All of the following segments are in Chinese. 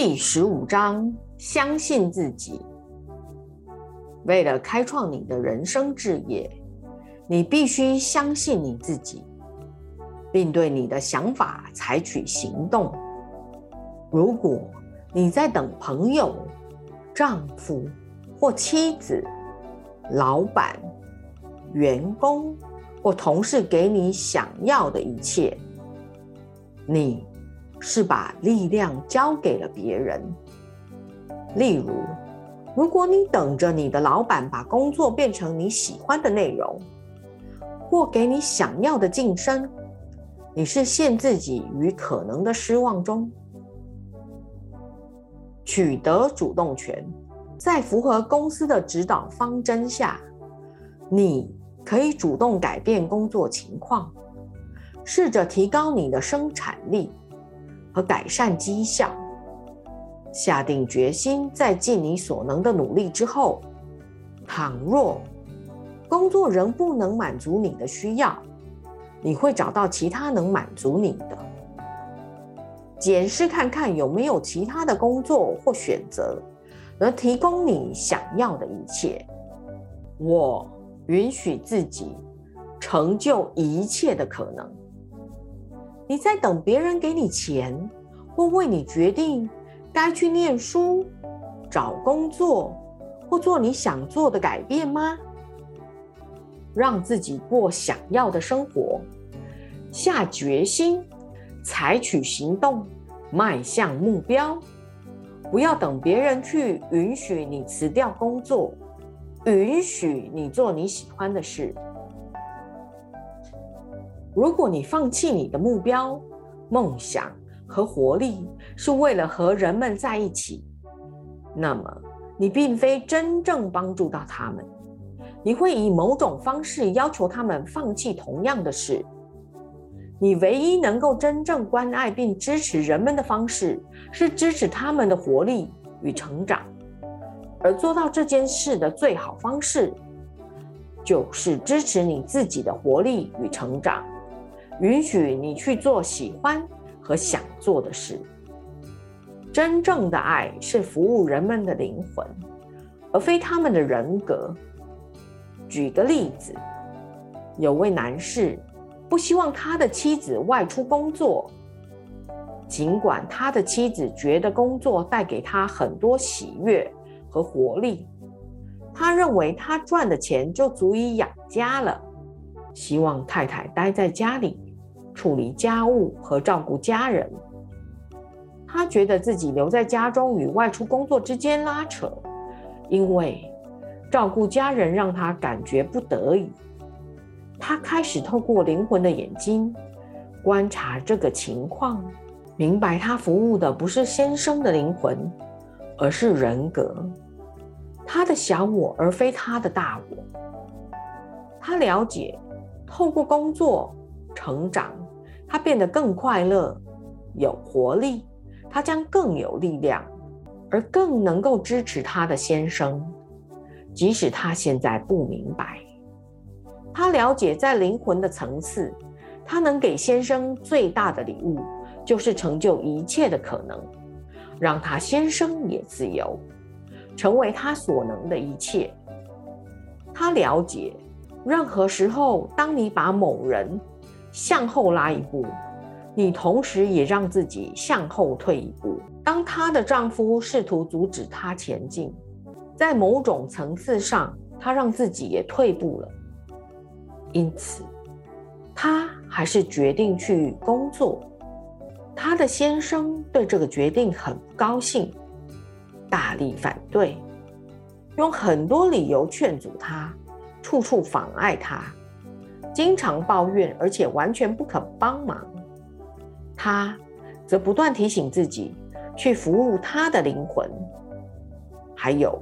第十五章：相信自己。为了开创你的人生志业，你必须相信你自己，并对你的想法采取行动。如果你在等朋友、丈夫或妻子、老板、员工或同事给你想要的一切，你。是把力量交给了别人。例如，如果你等着你的老板把工作变成你喜欢的内容，或给你想要的晋升，你是陷自己于可能的失望中。取得主动权，在符合公司的指导方针下，你可以主动改变工作情况，试着提高你的生产力。和改善绩效，下定决心，在尽你所能的努力之后，倘若工作仍不能满足你的需要，你会找到其他能满足你的。检视看看有没有其他的工作或选择，能提供你想要的一切。我允许自己成就一切的可能。你在等别人给你钱，或为你决定该去念书、找工作，或做你想做的改变吗？让自己过想要的生活，下决心，采取行动，迈向目标。不要等别人去允许你辞掉工作，允许你做你喜欢的事。如果你放弃你的目标、梦想和活力是为了和人们在一起，那么你并非真正帮助到他们。你会以某种方式要求他们放弃同样的事。你唯一能够真正关爱并支持人们的方式，是支持他们的活力与成长。而做到这件事的最好方式，就是支持你自己的活力与成长。允许你去做喜欢和想做的事。真正的爱是服务人们的灵魂，而非他们的人格。举个例子，有位男士不希望他的妻子外出工作，尽管他的妻子觉得工作带给他很多喜悦和活力，他认为他赚的钱就足以养家了，希望太太待在家里。处理家务和照顾家人，他觉得自己留在家中与外出工作之间拉扯，因为照顾家人让他感觉不得已。他开始透过灵魂的眼睛观察这个情况，明白他服务的不是先生的灵魂，而是人格，他的小我，而非他的大我。他了解，透过工作成长。他变得更快乐、有活力，他将更有力量，而更能够支持他的先生，即使他现在不明白。他了解，在灵魂的层次，他能给先生最大的礼物，就是成就一切的可能，让他先生也自由，成为他所能的一切。他了解，任何时候，当你把某人。向后拉一步，你同时也让自己向后退一步。当她的丈夫试图阻止她前进，在某种层次上，她让自己也退步了。因此，她还是决定去工作。她的先生对这个决定很不高兴，大力反对，用很多理由劝阻她，处处妨碍她。经常抱怨，而且完全不肯帮忙。他则不断提醒自己去服务他的灵魂。还有，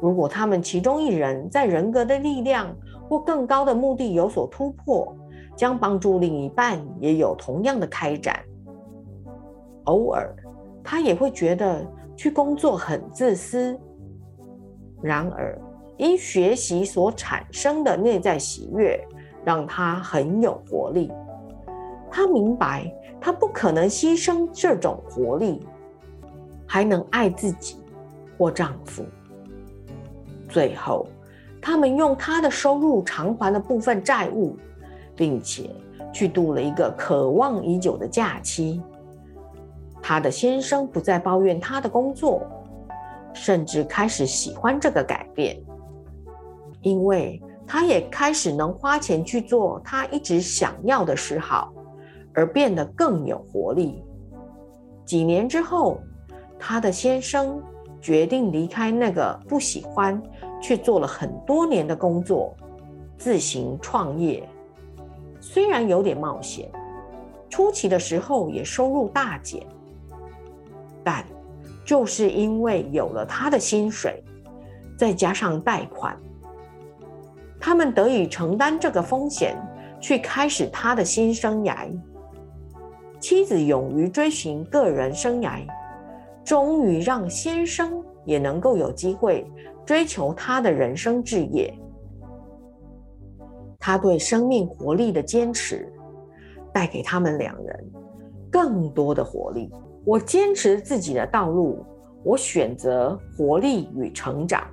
如果他们其中一人在人格的力量或更高的目的有所突破，将帮助另一半也有同样的开展。偶尔，他也会觉得去工作很自私。然而，因学习所产生的内在喜悦。让他很有活力。他明白，他不可能牺牲这种活力。还能爱自己或丈夫。最后，他们用他的收入偿还了部分债务，并且去度了一个渴望已久的假期。他的先生不再抱怨他的工作，甚至开始喜欢这个改变，因为他也开始能花钱去做他一直想要的嗜好，而变得更有活力。几年之后，他的先生决定离开那个不喜欢却做了很多年的工作，自行创业。虽然有点冒险，初期的时候也收入大减。但就是因为有了他的薪水，再加上贷款，他们得以承担这个风险，去开始他的新生涯。妻子勇于追寻个人生涯，终于让先生也能够有机会追求他的人生志业。他对生命活力的坚持，带给他们两人更多的活力。我坚持自己的道路，我选择活力与成长。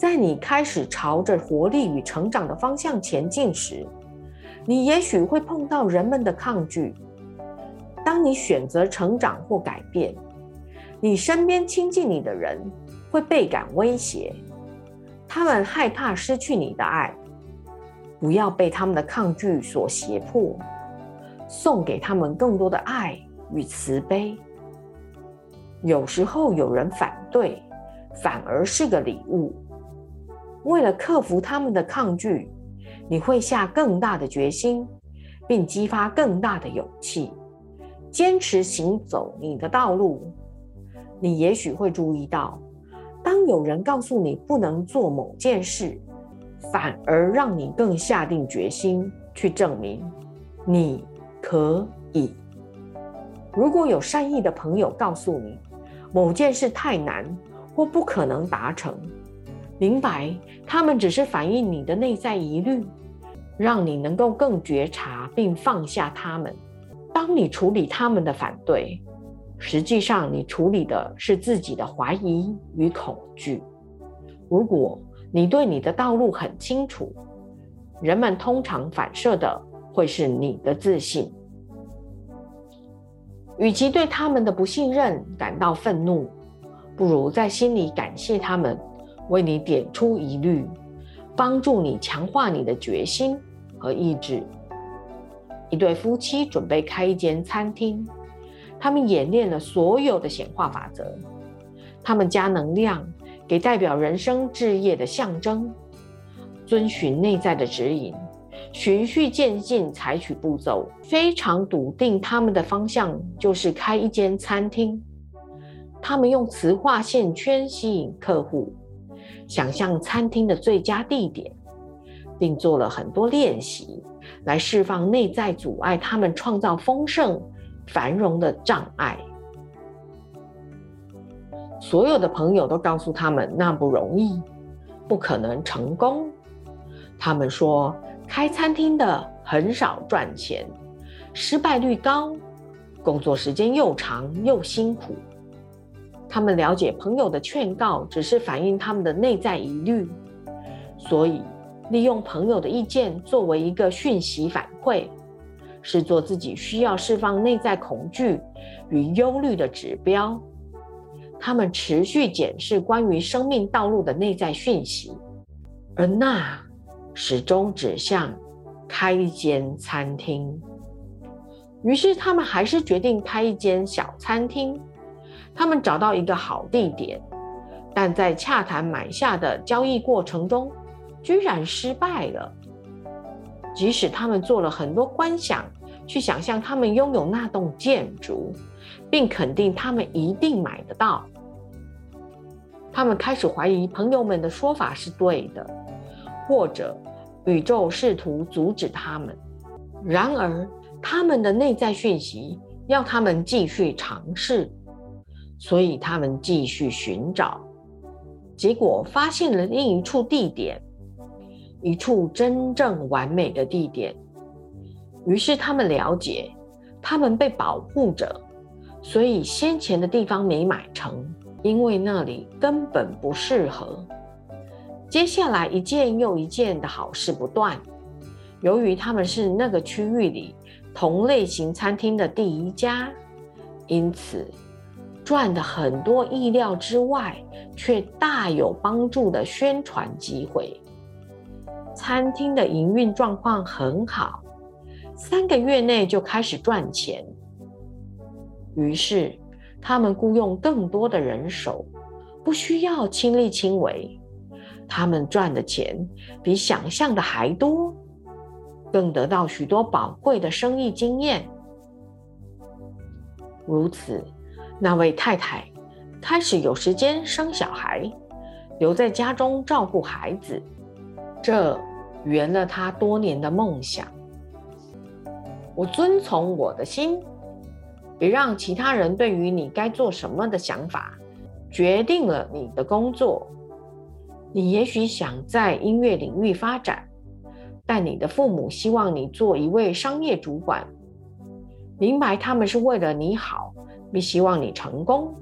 在你开始朝着活力与成长的方向前进时，你也许会碰到人们的抗拒。当你选择成长或改变，你身边亲近你的人会倍感威胁，他们害怕失去你的爱。不要被他们的抗拒所胁迫，送给他们更多的爱。与慈悲，有时候有人反对，反而是个礼物。为了克服他们的抗拒，你会下更大的决心，并激发更大的勇气，坚持行走你的道路。你也许会注意到，当有人告诉你不能做某件事，反而让你更下定决心去证明你可以。如果有善意的朋友告诉你某件事太难或不可能达成，明白他们只是反映你的内在疑虑，让你能够更觉察并放下他们。当你处理他们的反对，实际上你处理的是自己的怀疑与恐惧。如果你对你的道路很清楚，人们通常反射的会是你的自信。与其对他们的不信任感到愤怒，不如在心里感谢他们为你点出疑虑，帮助你强化你的决心和意志。一对夫妻准备开一间餐厅，他们演练了所有的显化法则，他们加能量给代表人生置业的象征，遵循内在的指引。循序渐进，采取步骤，非常笃定他们的方向就是开一间餐厅。他们用磁化线圈吸引客户，想象餐厅的最佳地点，并做了很多练习来释放内在阻碍他们创造丰盛繁荣的障碍。所有的朋友都告诉他们那不容易，不可能成功。他们说。开餐厅的很少赚钱，失败率高，工作时间又长又辛苦。他们了解朋友的劝告只是反映他们的内在疑虑，所以利用朋友的意见作为一个讯息反馈，是做自己需要释放内在恐惧与忧虑的指标。他们持续检视关于生命道路的内在讯息，而那。始终指向开一间餐厅，于是他们还是决定开一间小餐厅。他们找到一个好地点，但在洽谈买下的交易过程中，居然失败了。即使他们做了很多观想，去想象他们拥有那栋建筑，并肯定他们一定买得到，他们开始怀疑朋友们的说法是对的。或者宇宙试图阻止他们，然而他们的内在讯息要他们继续尝试，所以他们继续寻找，结果发现了另一处地点，一处真正完美的地点。于是他们了解，他们被保护着，所以先前的地方没买成，因为那里根本不适合。接下来一件又一件的好事不断，由于他们是那个区域里同类型餐厅的第一家，因此赚的很多意料之外却大有帮助的宣传机会。餐厅的营运状况很好，三个月内就开始赚钱。于是他们雇佣更多的人手，不需要亲力亲为。他们赚的钱比想象的还多，更得到许多宝贵的生意经验。如此，那位太太开始有时间生小孩，留在家中照顾孩子，这圆了她多年的梦想。我遵从我的心，别让其他人对于你该做什么的想法决定了你的工作。你也许想在音乐领域发展，但你的父母希望你做一位商业主管。明白他们是为了你好，并希望你成功。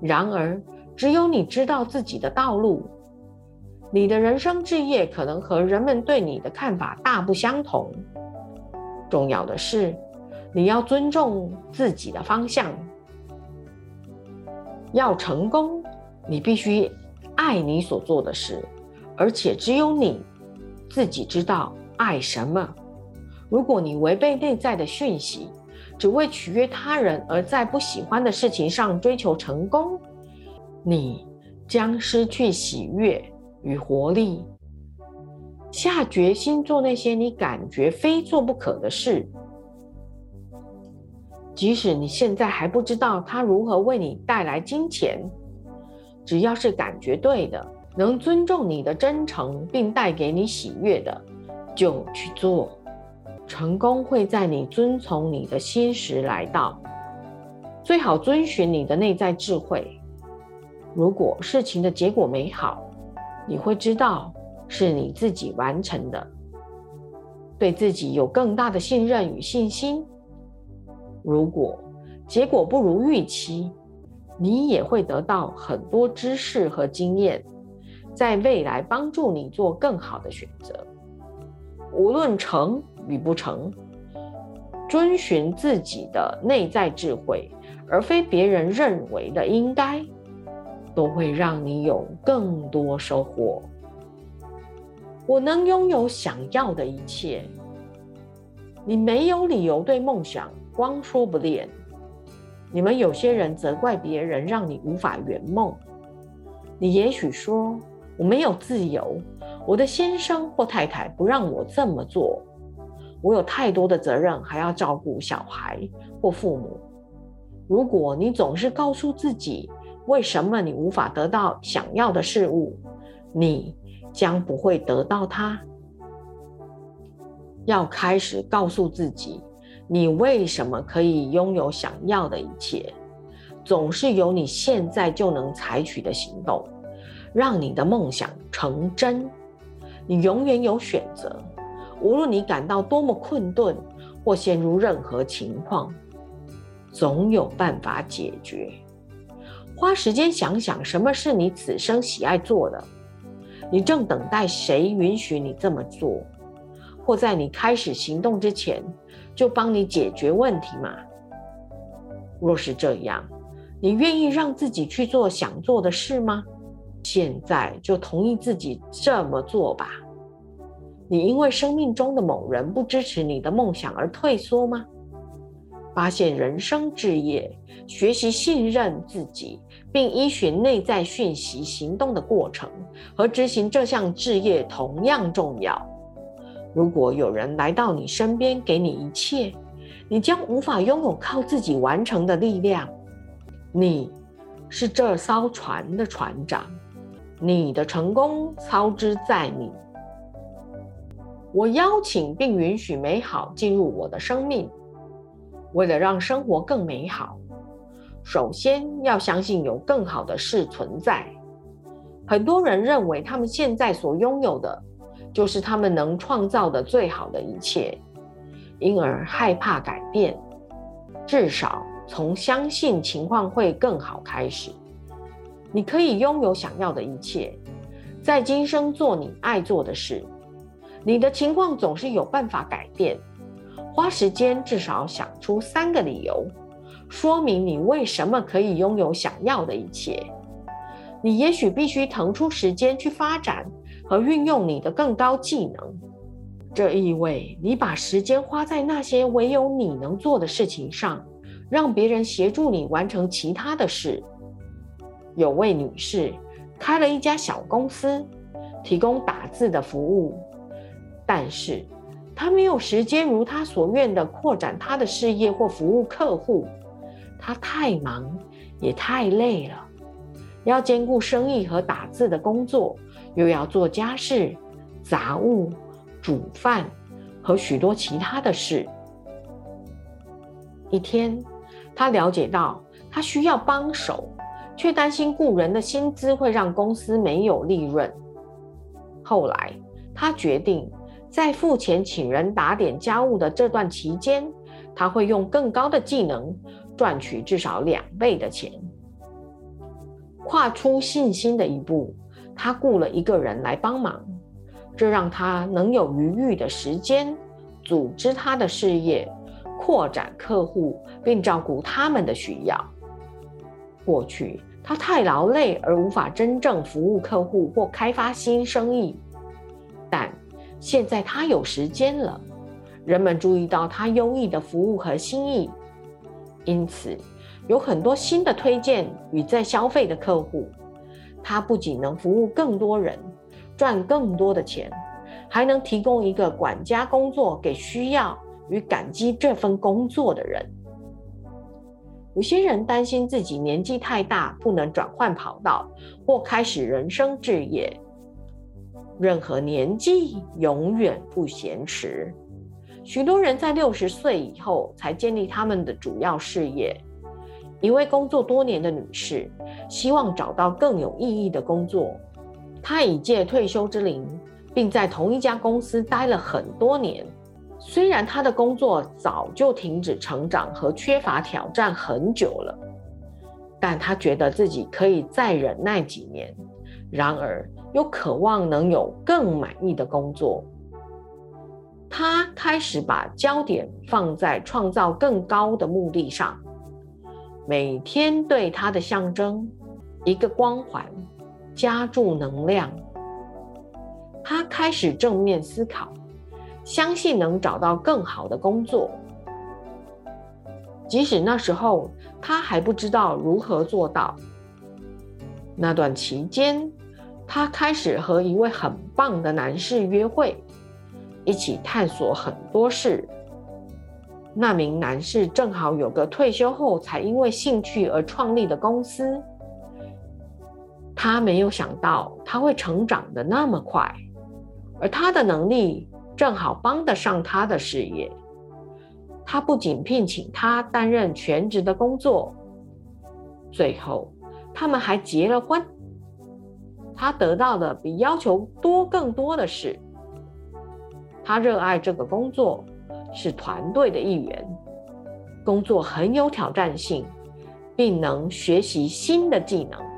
然而，只有你知道自己的道路。你的人生志业可能和人们对你的看法大不相同。重要的是，你要尊重自己的方向。要成功，你必须。爱你所做的事，而且只有你自己知道爱什么。如果你违背内在的讯息，只为取悦他人，而在不喜欢的事情上追求成功，你将失去喜悦与活力。下决心做那些你感觉非做不可的事，即使你现在还不知道它如何为你带来金钱。只要是感觉对的，能尊重你的真诚，并带给你喜悦的，就去做。成功会在你遵从你的心时来到。最好遵循你的内在智慧。如果事情的结果美好，你会知道是你自己完成的。对自己有更大的信任与信心。如果结果不如预期，你也会得到很多知识和经验，在未来帮助你做更好的选择。无论成与不成，遵循自己的内在智慧，而非别人认为的应该，都会让你有更多收获。我能拥有想要的一切，你没有理由对梦想光说不练。你们有些人责怪别人，让你无法圆梦。你也许说我没有自由，我的先生或太太不让我这么做，我有太多的责任，还要照顾小孩或父母。如果你总是告诉自己为什么你无法得到想要的事物，你将不会得到它。要开始告诉自己。你为什么可以拥有想要的一切？总是有你现在就能采取的行动，让你的梦想成真。你永远有选择，无论你感到多么困顿或陷入任何情况，总有办法解决。花时间想想，什么是你此生喜爱做的？你正等待谁允许你这么做？或在你开始行动之前？就帮你解决问题嘛。若是这样，你愿意让自己去做想做的事吗？现在就同意自己这么做吧。你因为生命中的某人不支持你的梦想而退缩吗？发现人生志业，学习信任自己，并依循内在讯息行动的过程，和执行这项志业同样重要。如果有人来到你身边，给你一切，你将无法拥有靠自己完成的力量。你是这艘船的船长，你的成功操之在你。我邀请并允许美好进入我的生命。为了让生活更美好，首先要相信有更好的事存在。很多人认为他们现在所拥有的。就是他们能创造的最好的一切，因而害怕改变。至少从相信情况会更好开始。你可以拥有想要的一切，在今生做你爱做的事。你的情况总是有办法改变。花时间至少想出三个理由，说明你为什么可以拥有想要的一切。你也许必须腾出时间去发展和运用你的更高技能。这意味你把时间花在那些唯有你能做的事情上，让别人协助你完成其他的事。有位女士开了一家小公司，提供打字的服务，但是他没有时间如他所愿的扩展他的事业或服务客户。他太忙，也太累了，要兼顾生意和打字的工作，又要做家事、杂物。煮饭和许多其他的事。一天，他了解到他需要帮手，却担心雇人的薪资会让公司没有利润。后来，他决定在付钱请人打点家务的这段期间，他会用更高的技能赚取至少两倍的钱。跨出信心的一步，他雇了一个人来帮忙。这让他能有余裕的时间组织他的事业，扩展客户，并照顾他们的需要。过去他太劳累而无法真正服务客户或开发新生意，现在他有时间了。人们注意到他优异的服务和心意，因此有很多新的推荐与在消费的客户。他不仅能服务更多人。赚更多的钱，还能提供一个管家工作给需要与感激这份工作的人。有些人担心自己年纪太大，不能转换跑道或开始人生置业。任何年纪永远不嫌迟。许多人在六十岁以后才建立他们的主要事业。一位工作多年的女士希望找到更有意义的工作。她已届退休之龄，并在同一家公司待了很多年。虽然她的工作早就停止成长和缺乏挑战很久了，但她觉得自己可以再忍耐几年。然而，又渴望能有更满意的工作。他开始把焦点放在创造更高的目的上。每天对他的象征，一个光环。加注能量，他开始正面思考，相信能找到更好的工作。即使那时候他还不知道如何做到。那段期间，他开始和一位很棒的男士约会，一起探索很多事。那名男士正好有个退休后才因为兴趣而创立的公司。他没有想到他会成长的那么快，而他的能力正好帮得上他的事业。他不仅聘请他担任全职的工作，最后他们还结了婚。他得到的比要求多更多的是，他热爱这个工作，是团队的一员。工作很有挑战性，并能学习新的技能。